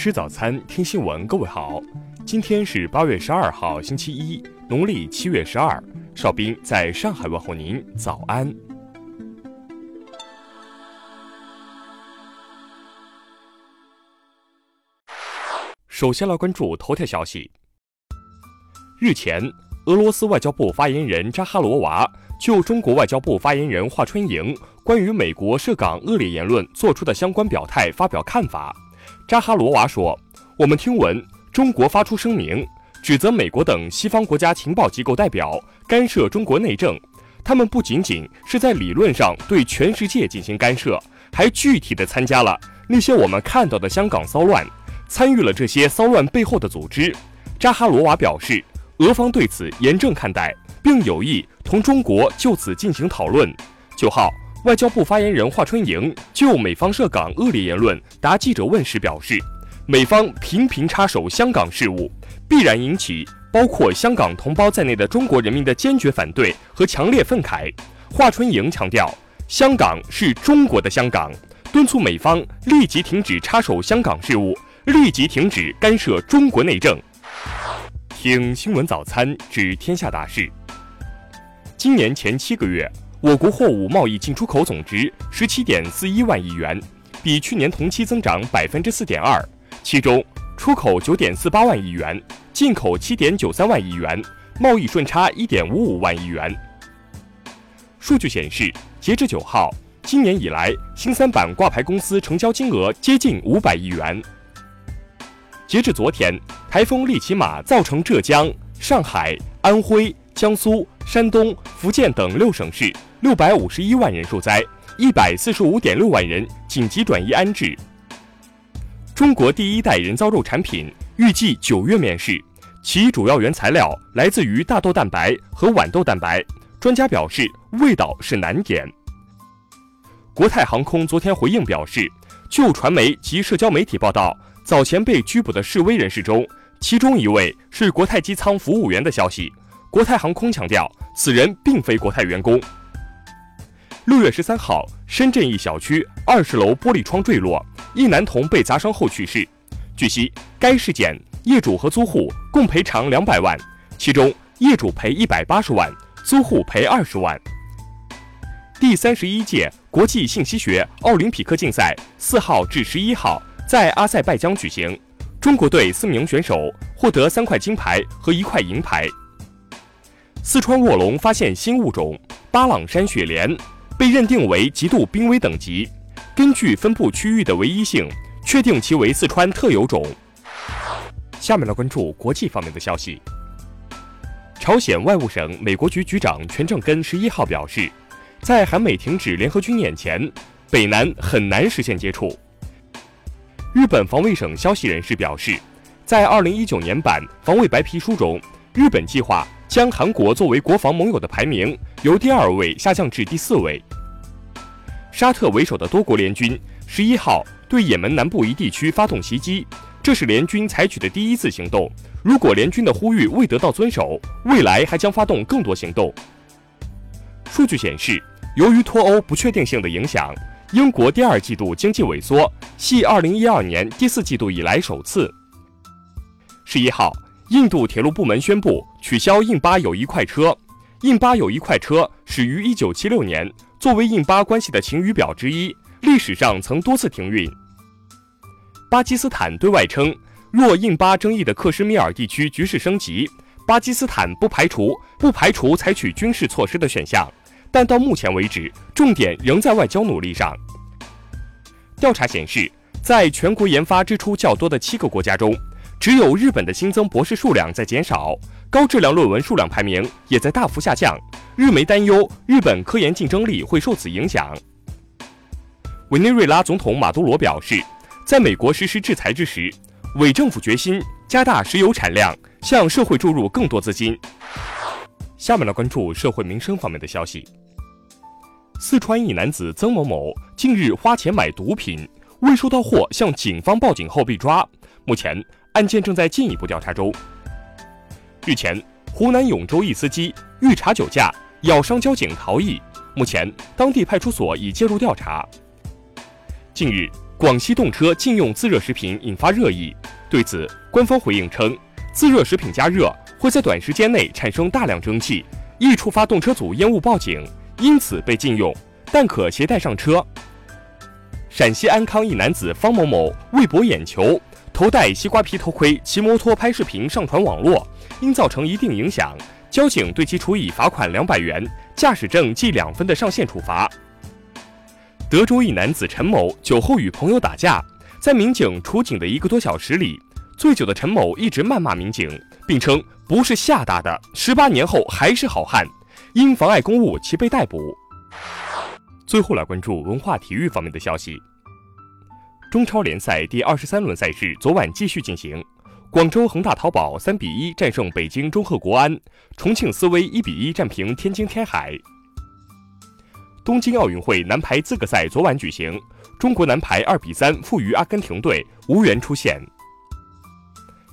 吃早餐，听新闻。各位好，今天是八月十二号，星期一，农历七月十二。邵兵在上海问候您，早安。首先来关注头条消息。日前，俄罗斯外交部发言人扎哈罗娃就中国外交部发言人华春莹关于美国涉港恶劣言论做出的相关表态发表看法。扎哈罗娃说：“我们听闻中国发出声明，指责美国等西方国家情报机构代表干涉中国内政。他们不仅仅是在理论上对全世界进行干涉，还具体的参加了那些我们看到的香港骚乱，参与了这些骚乱背后的组织。”扎哈罗娃表示，俄方对此严正看待，并有意同中国就此进行讨论。九号。外交部发言人华春莹就美方涉港恶劣言论答记者问时表示，美方频频插手香港事务，必然引起包括香港同胞在内的中国人民的坚决反对和强烈愤慨。华春莹强调，香港是中国的香港，敦促美方立即停止插手香港事务，立即停止干涉中国内政。听新闻早餐知天下大事。今年前七个月。我国货物贸易进出口总值十七点四一万亿元，比去年同期增长百分之四点二。其中，出口九点四八万亿元，进口七点九三万亿元，贸易顺差一点五五万亿元。数据显示，截至九号，今年以来新三板挂牌公司成交金额接近五百亿元。截至昨天，台风利奇马造成浙江、上海、安徽、江苏、山东、福建等六省市。六百五十一万人受灾，一百四十五点六万人紧急转移安置。中国第一代人造肉产品预计九月面世，其主要原材料来自于大豆蛋白和豌豆蛋白。专家表示，味道是难点。国泰航空昨天回应表示，就传媒及社交媒体报道早前被拘捕的示威人士中，其中一位是国泰机舱服务员的消息，国泰航空强调此人并非国泰员工。六月十三号，深圳一小区二十楼玻璃窗坠落，一男童被砸伤后去世。据悉，该事件业主和租户共赔偿两百万，其中业主赔一百八十万，租户赔二十万。第三十一届国际信息学奥林匹克竞赛四号至十一号在阿塞拜疆举行，中国队四名选手获得三块金牌和一块银牌。四川卧龙发现新物种巴朗山雪莲。被认定为极度濒危等级，根据分布区域的唯一性，确定其为四川特有种。下面来关注国际方面的消息。朝鲜外务省美国局局长全正根十一号表示，在韩美停止联合军演前，北南很难实现接触。日本防卫省消息人士表示，在二零一九年版防卫白皮书中，日本计划。将韩国作为国防盟友的排名由第二位下降至第四位。沙特为首的多国联军十一号对也门南部一地区发动袭击，这是联军采取的第一次行动。如果联军的呼吁未得到遵守，未来还将发动更多行动。数据显示，由于脱欧不确定性的影响，英国第二季度经济萎缩，系二零一二年第四季度以来首次。十一号。印度铁路部门宣布取消印巴友谊快车。印巴友谊快车始于1976年，作为印巴关系的晴雨表之一，历史上曾多次停运。巴基斯坦对外称，若印巴争议的克什米尔地区局势升级，巴基斯坦不排除不排除采取军事措施的选项，但到目前为止，重点仍在外交努力上。调查显示，在全国研发支出较多的七个国家中。只有日本的新增博士数量在减少，高质量论文数量排名也在大幅下降。日媒担忧日本科研竞争力会受此影响。委内瑞拉总统马杜罗表示，在美国实施制裁之时，伪政府决心加大石油产量，向社会注入更多资金。下面来关注社会民生方面的消息。四川一男子曾某某近日花钱买毒品，未收到货向警方报警后被抓，目前。案件正在进一步调查中。日前，湖南永州一司机欲查酒驾，咬伤交警逃逸，目前当地派出所已介入调查。近日，广西动车禁用自热食品引发热议。对此，官方回应称，自热食品加热会在短时间内产生大量蒸汽，易触发动车组烟雾报警，因此被禁用，但可携带上车。陕西安康一男子方某某为博眼球，头戴西瓜皮头盔，骑摩托拍视频上传网络，因造成一定影响，交警对其处以罚款两百元、驾驶证记两分的上限处罚。德州一男子陈某酒后与朋友打架，在民警出警的一个多小时里，醉酒的陈某一直谩骂民警，并称不是吓大的，十八年后还是好汉，因妨碍公务，其被逮捕。最后来关注文化体育方面的消息。中超联赛第二十三轮赛事昨晚继续进行，广州恒大淘宝三比一战胜北京中赫国安，重庆斯威一比一战平天津天海。东京奥运会男排资格赛昨晚举行，中国男排二比三负于阿根廷队，无缘出线。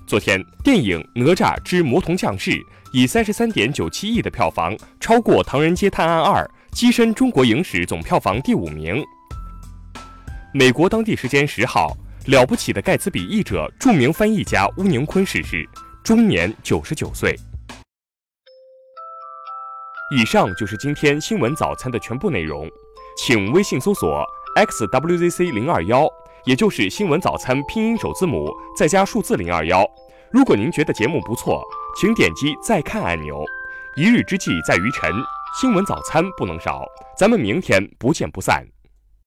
昨天，电影《哪吒之魔童降世》以三十三点九七亿的票房，超过《唐人街探案二》。跻身中国影史总票房第五名。美国当地时间十号，了不起的盖茨比译者、著名翻译家乌宁坤逝世，终年九十九岁。以上就是今天新闻早餐的全部内容，请微信搜索 xwzc 零二幺，也就是新闻早餐拼音首字母再加数字零二幺。如果您觉得节目不错，请点击再看按钮。一日之计在于晨。新闻早餐不能少，咱们明天不见不散。